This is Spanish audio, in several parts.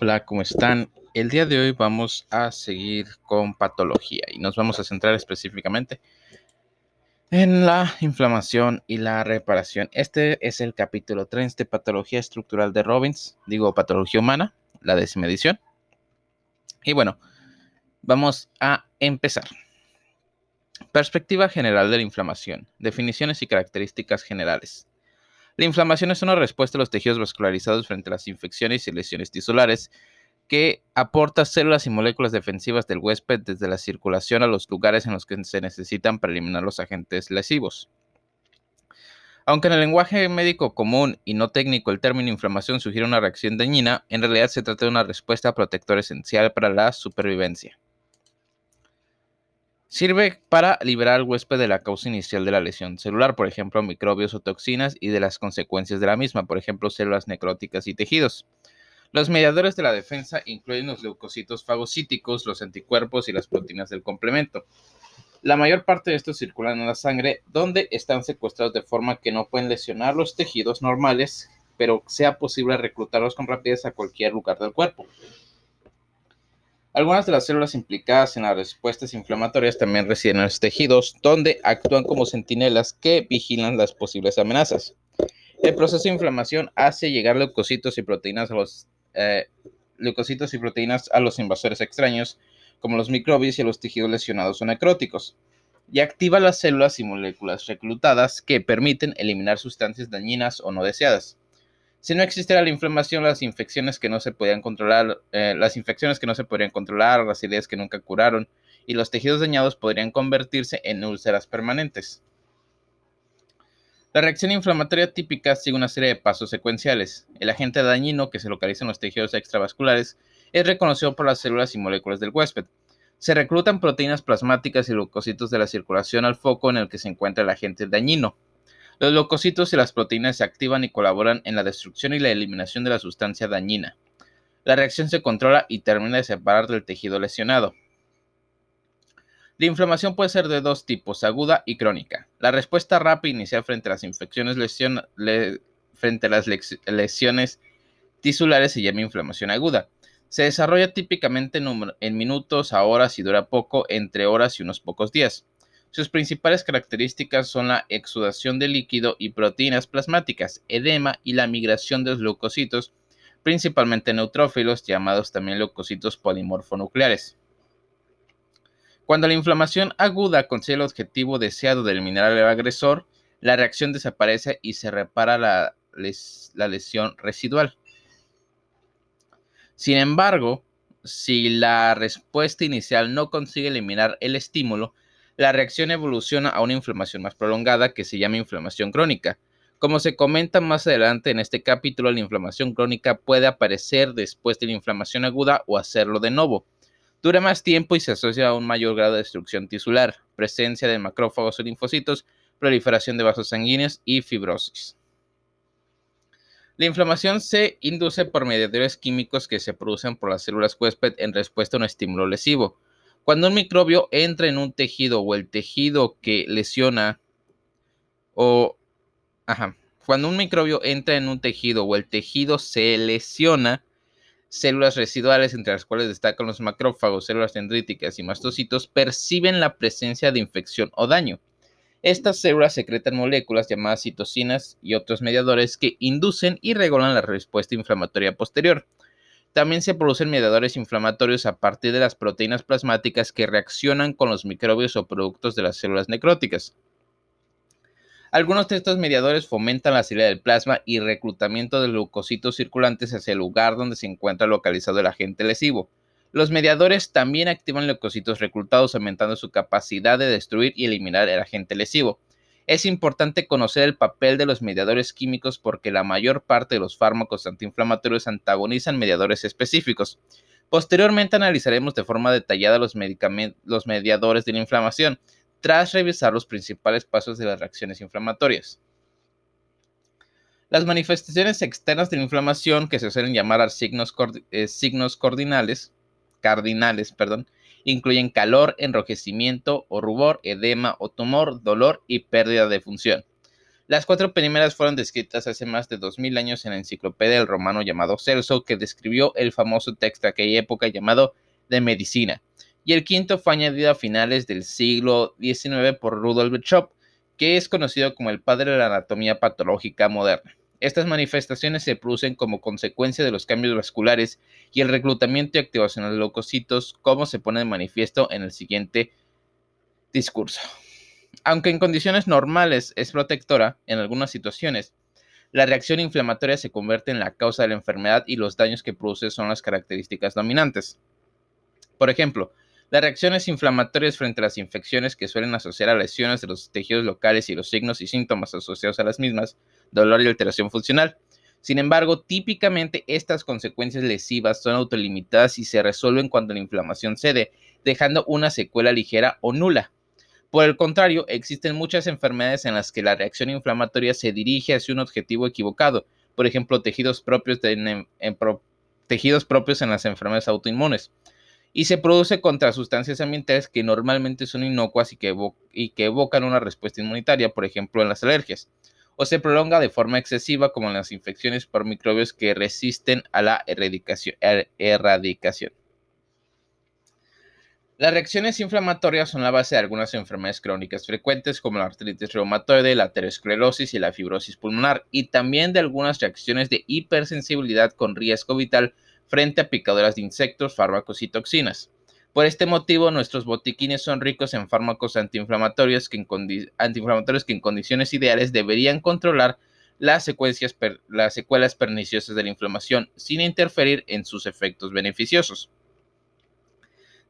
Hola, ¿cómo están? El día de hoy vamos a seguir con patología y nos vamos a centrar específicamente en la inflamación y la reparación. Este es el capítulo 3 de patología estructural de Robbins, digo patología humana, la décima edición. Y bueno, vamos a empezar. Perspectiva general de la inflamación, definiciones y características generales. La inflamación es una respuesta a los tejidos vascularizados frente a las infecciones y lesiones tisulares que aporta células y moléculas defensivas del huésped desde la circulación a los lugares en los que se necesitan para eliminar los agentes lesivos. Aunque en el lenguaje médico común y no técnico el término inflamación sugiere una reacción dañina, en realidad se trata de una respuesta protectora esencial para la supervivencia. Sirve para liberar al huésped de la causa inicial de la lesión celular, por ejemplo, microbios o toxinas, y de las consecuencias de la misma, por ejemplo, células necróticas y tejidos. Los mediadores de la defensa incluyen los leucocitos fagocíticos, los anticuerpos y las proteínas del complemento. La mayor parte de estos circulan en la sangre, donde están secuestrados de forma que no pueden lesionar los tejidos normales, pero sea posible reclutarlos con rapidez a cualquier lugar del cuerpo. Algunas de las células implicadas en las respuestas inflamatorias también residen en los tejidos, donde actúan como centinelas que vigilan las posibles amenazas. El proceso de inflamación hace llegar leucocitos y proteínas a los eh, leucocitos y proteínas a los invasores extraños, como los microbios y a los tejidos lesionados o necróticos, y activa las células y moléculas reclutadas que permiten eliminar sustancias dañinas o no deseadas. Si no existiera la inflamación, las infecciones que no se podían controlar, eh, las infecciones que no se podrían controlar, las ideas que nunca curaron y los tejidos dañados podrían convertirse en úlceras permanentes. La reacción inflamatoria típica sigue una serie de pasos secuenciales. El agente dañino que se localiza en los tejidos extravasculares es reconocido por las células y moléculas del huésped. Se reclutan proteínas plasmáticas y leucocitos de la circulación al foco en el que se encuentra el agente dañino. Los leucocitos y las proteínas se activan y colaboran en la destrucción y la eliminación de la sustancia dañina. La reacción se controla y termina de separar del tejido lesionado. La inflamación puede ser de dos tipos, aguda y crónica. La respuesta rápida inicial frente a las infecciones frente a las lesiones tisulares se llama inflamación aguda. Se desarrolla típicamente en minutos a horas y dura poco, entre horas y unos pocos días. Sus principales características son la exudación de líquido y proteínas plasmáticas, edema y la migración de los leucocitos, principalmente neutrófilos, llamados también leucocitos polimorfonucleares. Cuando la inflamación aguda consigue el objetivo deseado de eliminar al agresor, la reacción desaparece y se repara la, la lesión residual. Sin embargo, si la respuesta inicial no consigue eliminar el estímulo, la reacción evoluciona a una inflamación más prolongada que se llama inflamación crónica. Como se comenta más adelante en este capítulo, la inflamación crónica puede aparecer después de la inflamación aguda o hacerlo de nuevo. Dura más tiempo y se asocia a un mayor grado de destrucción tisular, presencia de macrófagos o linfocitos, proliferación de vasos sanguíneos y fibrosis. La inflamación se induce por mediadores químicos que se producen por las células huésped en respuesta a un estímulo lesivo. Cuando un microbio entra en un tejido o el tejido que lesiona o ajá, cuando un microbio entra en un tejido o el tejido se lesiona, células residuales, entre las cuales destacan los macrófagos, células dendríticas y mastocitos, perciben la presencia de infección o daño. Estas células secretan moléculas llamadas citocinas y otros mediadores que inducen y regulan la respuesta inflamatoria posterior. También se producen mediadores inflamatorios a partir de las proteínas plasmáticas que reaccionan con los microbios o productos de las células necróticas. Algunos de estos mediadores fomentan la salida del plasma y reclutamiento de leucocitos circulantes hacia el lugar donde se encuentra localizado el agente lesivo. Los mediadores también activan leucocitos reclutados aumentando su capacidad de destruir y eliminar el agente lesivo. Es importante conocer el papel de los mediadores químicos porque la mayor parte de los fármacos antiinflamatorios antagonizan mediadores específicos. Posteriormente analizaremos de forma detallada los, mediadores de la inflamación, tras revisar los principales pasos de las reacciones inflamatorias. Las manifestaciones externas de la inflamación, que se suelen llamar signos, eh, signos cardinales, cardinales, perdón, Incluyen calor, enrojecimiento o rubor, edema o tumor, dolor y pérdida de función. Las cuatro primeras fueron descritas hace más de 2000 años en la enciclopedia del romano llamado Celso, que describió el famoso texto de aquella época llamado De Medicina. Y el quinto fue añadido a finales del siglo XIX por Rudolf Virchow, que es conocido como el padre de la anatomía patológica moderna. Estas manifestaciones se producen como consecuencia de los cambios vasculares y el reclutamiento y activación de leucocitos, como se pone de manifiesto en el siguiente discurso. Aunque en condiciones normales es protectora, en algunas situaciones, la reacción inflamatoria se convierte en la causa de la enfermedad y los daños que produce son las características dominantes. Por ejemplo, las reacciones inflamatorias frente a las infecciones que suelen asociar a lesiones de los tejidos locales y los signos y síntomas asociados a las mismas, dolor y alteración funcional. Sin embargo, típicamente estas consecuencias lesivas son autolimitadas y se resuelven cuando la inflamación cede, dejando una secuela ligera o nula. Por el contrario, existen muchas enfermedades en las que la reacción inflamatoria se dirige hacia un objetivo equivocado, por ejemplo, tejidos propios, en, tejidos propios en las enfermedades autoinmunes, y se produce contra sustancias ambientales que normalmente son inocuas y que, evocan una respuesta inmunitaria, por ejemplo, en las alergias, o se prolonga de forma excesiva como en las infecciones por microbios que resisten a la erradicación. Las reacciones inflamatorias son la base de algunas enfermedades crónicas frecuentes como la artritis reumatoide, la aterosclerosis y la fibrosis pulmonar, y también de algunas reacciones de hipersensibilidad con riesgo vital frente a picaduras de insectos, fármacos y toxinas. Por este motivo, nuestros botiquines son ricos en fármacos antiinflamatorios que en, condiciones ideales deberían controlar las, las secuelas perniciosas de la inflamación sin interferir en sus efectos beneficiosos.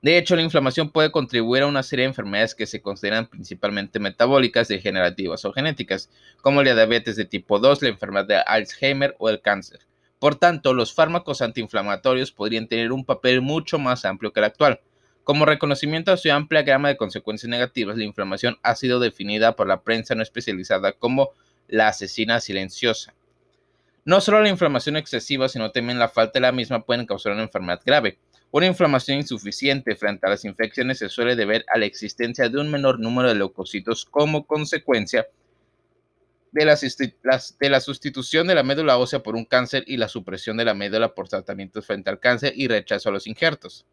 De hecho, la inflamación puede contribuir a una serie de enfermedades que se consideran principalmente metabólicas, degenerativas o genéticas, como la diabetes de tipo 2, la enfermedad de Alzheimer o el cáncer. Por tanto, los fármacos antiinflamatorios podrían tener un papel mucho más amplio que el actual. Como reconocimiento a su amplia gama de consecuencias negativas, la inflamación ha sido definida por la prensa no especializada como la asesina silenciosa. No solo la inflamación excesiva, sino también la falta de la misma pueden causar una enfermedad grave. Una inflamación insuficiente frente a las infecciones se suele deber a la existencia de un menor número de leucocitos como consecuencia de la, sustitución de la médula ósea por un cáncer y la supresión de la médula por tratamientos frente al cáncer y rechazo a los injertos.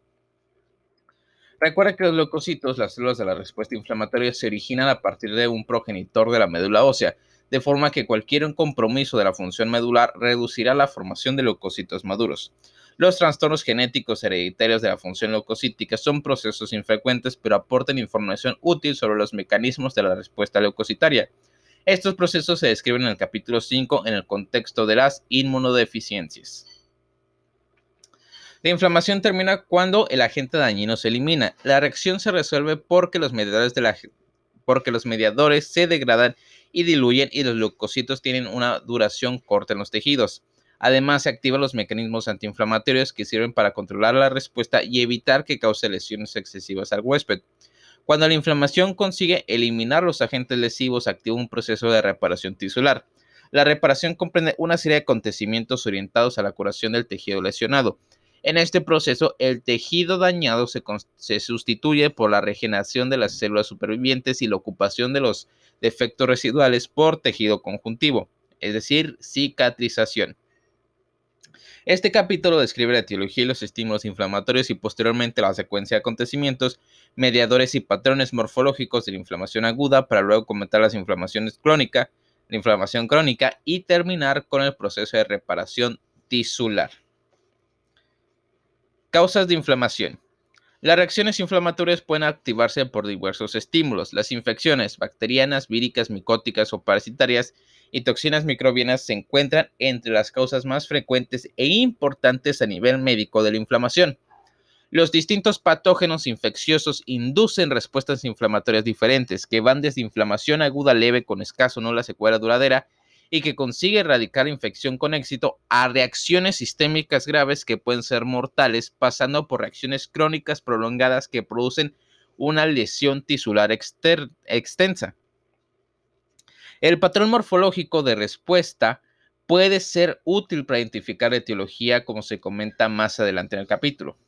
Recuerda que los leucocitos, las células de la respuesta inflamatoria, se originan a partir de un progenitor de la médula ósea, de forma que cualquier compromiso de la función medular reducirá la formación de leucocitos maduros. Los trastornos genéticos hereditarios de la función leucocítica son procesos infrecuentes, pero aportan información útil sobre los mecanismos de la respuesta leucocitaria. Estos procesos se describen en el capítulo 5 en el contexto de las inmunodeficiencias. La inflamación termina cuando el agente dañino se elimina. La reacción se resuelve porque los mediadores, de la, porque los mediadores se degradan y diluyen y los leucocitos tienen una duración corta en los tejidos. Además, se activan los mecanismos antiinflamatorios que sirven para controlar la respuesta y evitar que cause lesiones excesivas al huésped. Cuando la inflamación consigue eliminar los agentes lesivos, activa un proceso de reparación tisular. La reparación comprende una serie de acontecimientos orientados a la curación del tejido lesionado. En este proceso, el tejido dañado se, sustituye por la regeneración de las células supervivientes y la ocupación de los defectos residuales por tejido conjuntivo, es decir, cicatrización. Este capítulo describe la etiología y los estímulos inflamatorios y posteriormente la secuencia de acontecimientos, mediadores y patrones morfológicos de la inflamación aguda para luego comentar las inflamaciones crónicas, la inflamación crónica y terminar con el proceso de reparación tisular. Causas de inflamación. Las reacciones inflamatorias pueden activarse por diversos estímulos. Las infecciones bacterianas, víricas, micóticas o parasitarias y toxinas microbianas se encuentran entre las causas más frecuentes e importantes a nivel médico de la inflamación. Los distintos patógenos infecciosos inducen respuestas inflamatorias diferentes que van desde inflamación aguda leve con escaso no la secuela duradera y que consigue erradicar la infección con éxito a reacciones sistémicas graves que pueden ser mortales, pasando por reacciones crónicas prolongadas que producen una lesión tisular extensa. El patrón morfológico de respuesta puede ser útil para identificar la etiología, como se comenta más adelante en el capítulo.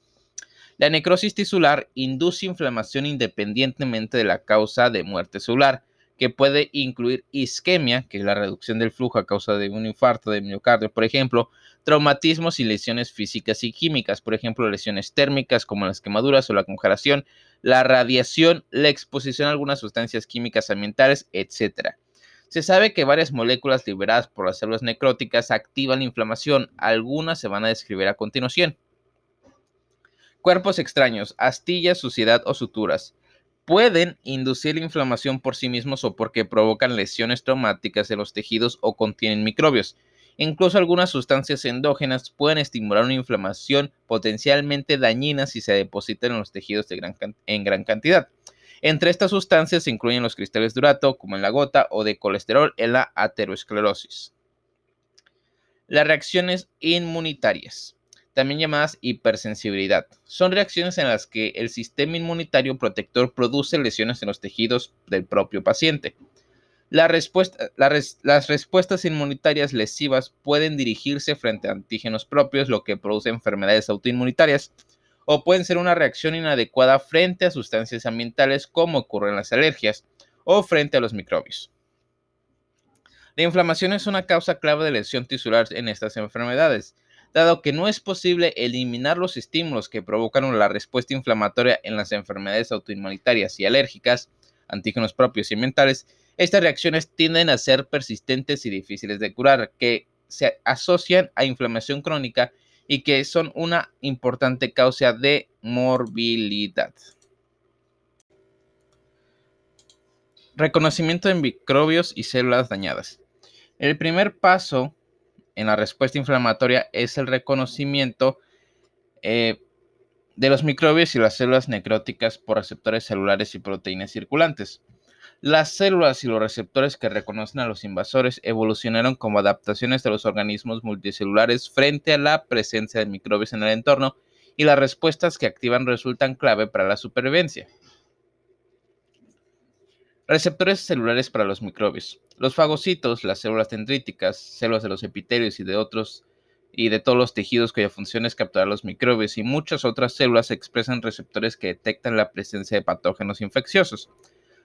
La necrosis tisular induce inflamación independientemente de la causa de muerte celular. Que puede incluir isquemia, que es la reducción del flujo a causa de un infarto de miocardio, por ejemplo, traumatismos y lesiones físicas y químicas, por ejemplo, lesiones térmicas como las quemaduras o la congelación, la radiación, la exposición a algunas sustancias químicas ambientales, etc. Se sabe que varias moléculas liberadas por las células necróticas activan la inflamación, algunas se van a describir a continuación. Cuerpos extraños, astillas, suciedad o suturas pueden inducir la inflamación por sí mismos o porque provocan lesiones traumáticas en los tejidos o contienen microbios. Incluso algunas sustancias endógenas pueden estimular una inflamación potencialmente dañina si se depositan en los tejidos en gran cantidad. Entre estas sustancias se incluyen los cristales de urato, como en la gota, o de colesterol en la aterosclerosis. Las reacciones inmunitarias también llamadas hipersensibilidad. Son reacciones en las que el sistema inmunitario protector produce lesiones en los tejidos del propio paciente. las respuestas inmunitarias lesivas pueden dirigirse frente a antígenos propios, lo que produce enfermedades autoinmunitarias, o pueden ser una reacción inadecuada frente a sustancias ambientales, como ocurre en las alergias, o frente a los microbios. La inflamación es una causa clave de lesión tisular en estas enfermedades dado que no es posible eliminar los estímulos que provocan la respuesta inflamatoria en las enfermedades autoinmunitarias y alérgicas, antígenos propios y mentales, estas reacciones tienden a ser persistentes y difíciles de curar, que se asocian a inflamación crónica y que son una importante causa de morbilidad. Reconocimiento de microbios y células dañadas. El primer paso en la respuesta inflamatoria es el reconocimiento eh, de los microbios y las células necróticas por receptores celulares y proteínas circulantes. Las células y los receptores que reconocen a los invasores evolucionaron como adaptaciones de los organismos multicelulares frente a la presencia de microbios en el entorno y las respuestas que activan resultan clave para la supervivencia. Receptores celulares para los microbios. Los fagocitos, las células dendríticas, células de los epitelios y de otros y de todos los tejidos cuya función es capturar los microbios y muchas otras células expresan receptores que detectan la presencia de patógenos infecciosos.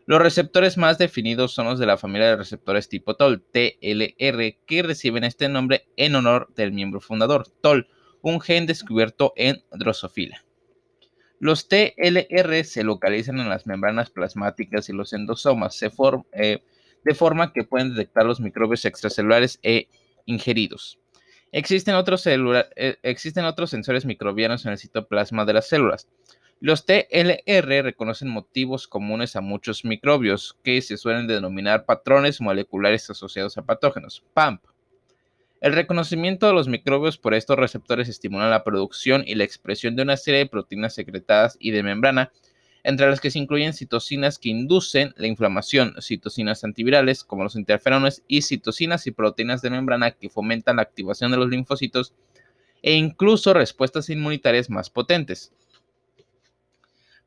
Los receptores más definidos son los de la familia de receptores tipo TOL, TLR, que reciben este nombre en honor del miembro fundador, TOL, un gen descubierto en Drosophila. Los TLR se localizan en las membranas plasmáticas y los endosomas, eh, de forma que pueden detectar los microbios extracelulares e ingeridos. Existen otros, eh, existen otros sensores microbianos en el citoplasma de las células. Los TLR reconocen motivos comunes a muchos microbios que se suelen denominar patrones moleculares asociados a patógenos, PAMP. El reconocimiento de los microbios por estos receptores estimula la producción y la expresión de una serie de proteínas secretadas y de membrana, entre las que se incluyen citocinas que inducen la inflamación, citocinas antivirales como los interferones y citocinas y proteínas de membrana que fomentan la activación de los linfocitos e incluso respuestas inmunitarias más potentes.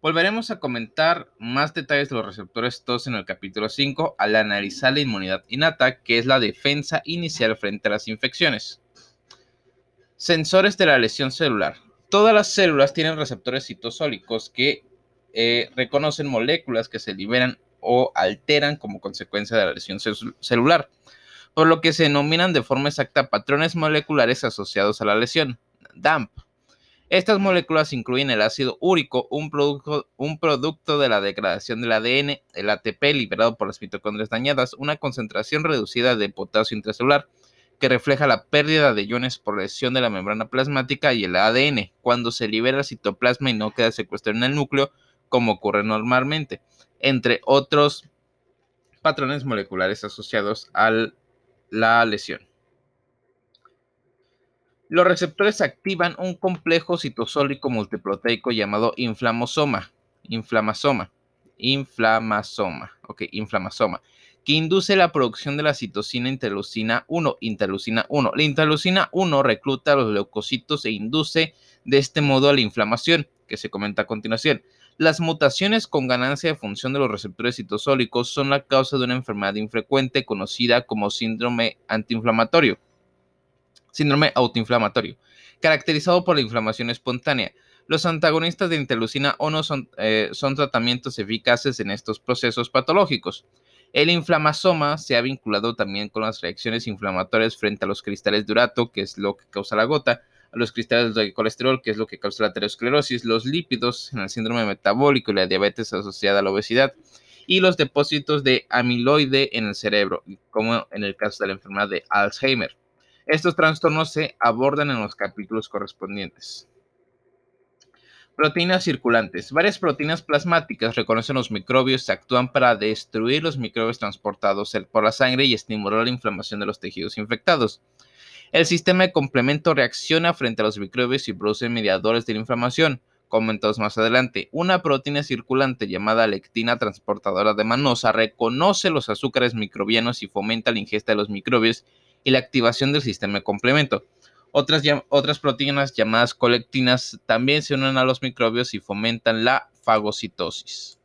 Volveremos a comentar más detalles de los receptores TOS en el capítulo 5 al analizar la inmunidad innata, que es la defensa inicial frente a las infecciones. Sensores de la lesión celular. Todas las células tienen receptores citosólicos que eh, reconocen moléculas que se liberan o alteran como consecuencia de la lesión celular, por lo que se denominan de forma exacta patrones moleculares asociados a la lesión, DAMP. Estas moléculas incluyen el ácido úrico, un producto, de la degradación del ADN, el ATP liberado por las mitocondrias dañadas, una concentración reducida de potasio intracelular, que refleja la pérdida de iones por lesión de la membrana plasmática y el ADN, cuando se libera el citoplasma y no queda secuestrado en el núcleo, como ocurre normalmente, entre otros patrones moleculares asociados a la lesión. Los receptores activan un complejo citosólico multiproteico llamado inflamosoma, inflamasoma, inflamasoma, ok, inflamasoma, que induce la producción de la citocina interleucina 1, interleucina 1. La interleucina 1 recluta a los leucocitos e induce de este modo a la inflamación, que se comenta a continuación. Las mutaciones con ganancia de función de los receptores citosólicos son la causa de una enfermedad infrecuente conocida como síndrome antiinflamatorio síndrome autoinflamatorio, caracterizado por la inflamación espontánea. Los antagonistas de interleucina 1 son, eh, son tratamientos eficaces en estos procesos patológicos. El inflamasoma se ha vinculado también con las reacciones inflamatorias frente a los cristales de urato, que es lo que causa la gota, a los cristales de colesterol, que es lo que causa la aterosclerosis, los lípidos en el síndrome metabólico y la diabetes asociada a la obesidad, y los depósitos de amiloide en el cerebro, como en el caso de la enfermedad de Alzheimer. Estos trastornos se abordan en los capítulos correspondientes. Proteínas circulantes. Varias proteínas plasmáticas reconocen los microbios actúan para destruir los microbios transportados por la sangre y estimular la inflamación de los tejidos infectados. El sistema de complemento reacciona frente a los microbios y produce mediadores de la inflamación, comentados más adelante. Una proteína circulante llamada lectina transportadora de manosa reconoce los azúcares microbianos y fomenta la ingesta de los microbios y la activación del sistema de complemento. Otras, otras proteínas llamadas colectinas también se unen a los microbios y fomentan la fagocitosis.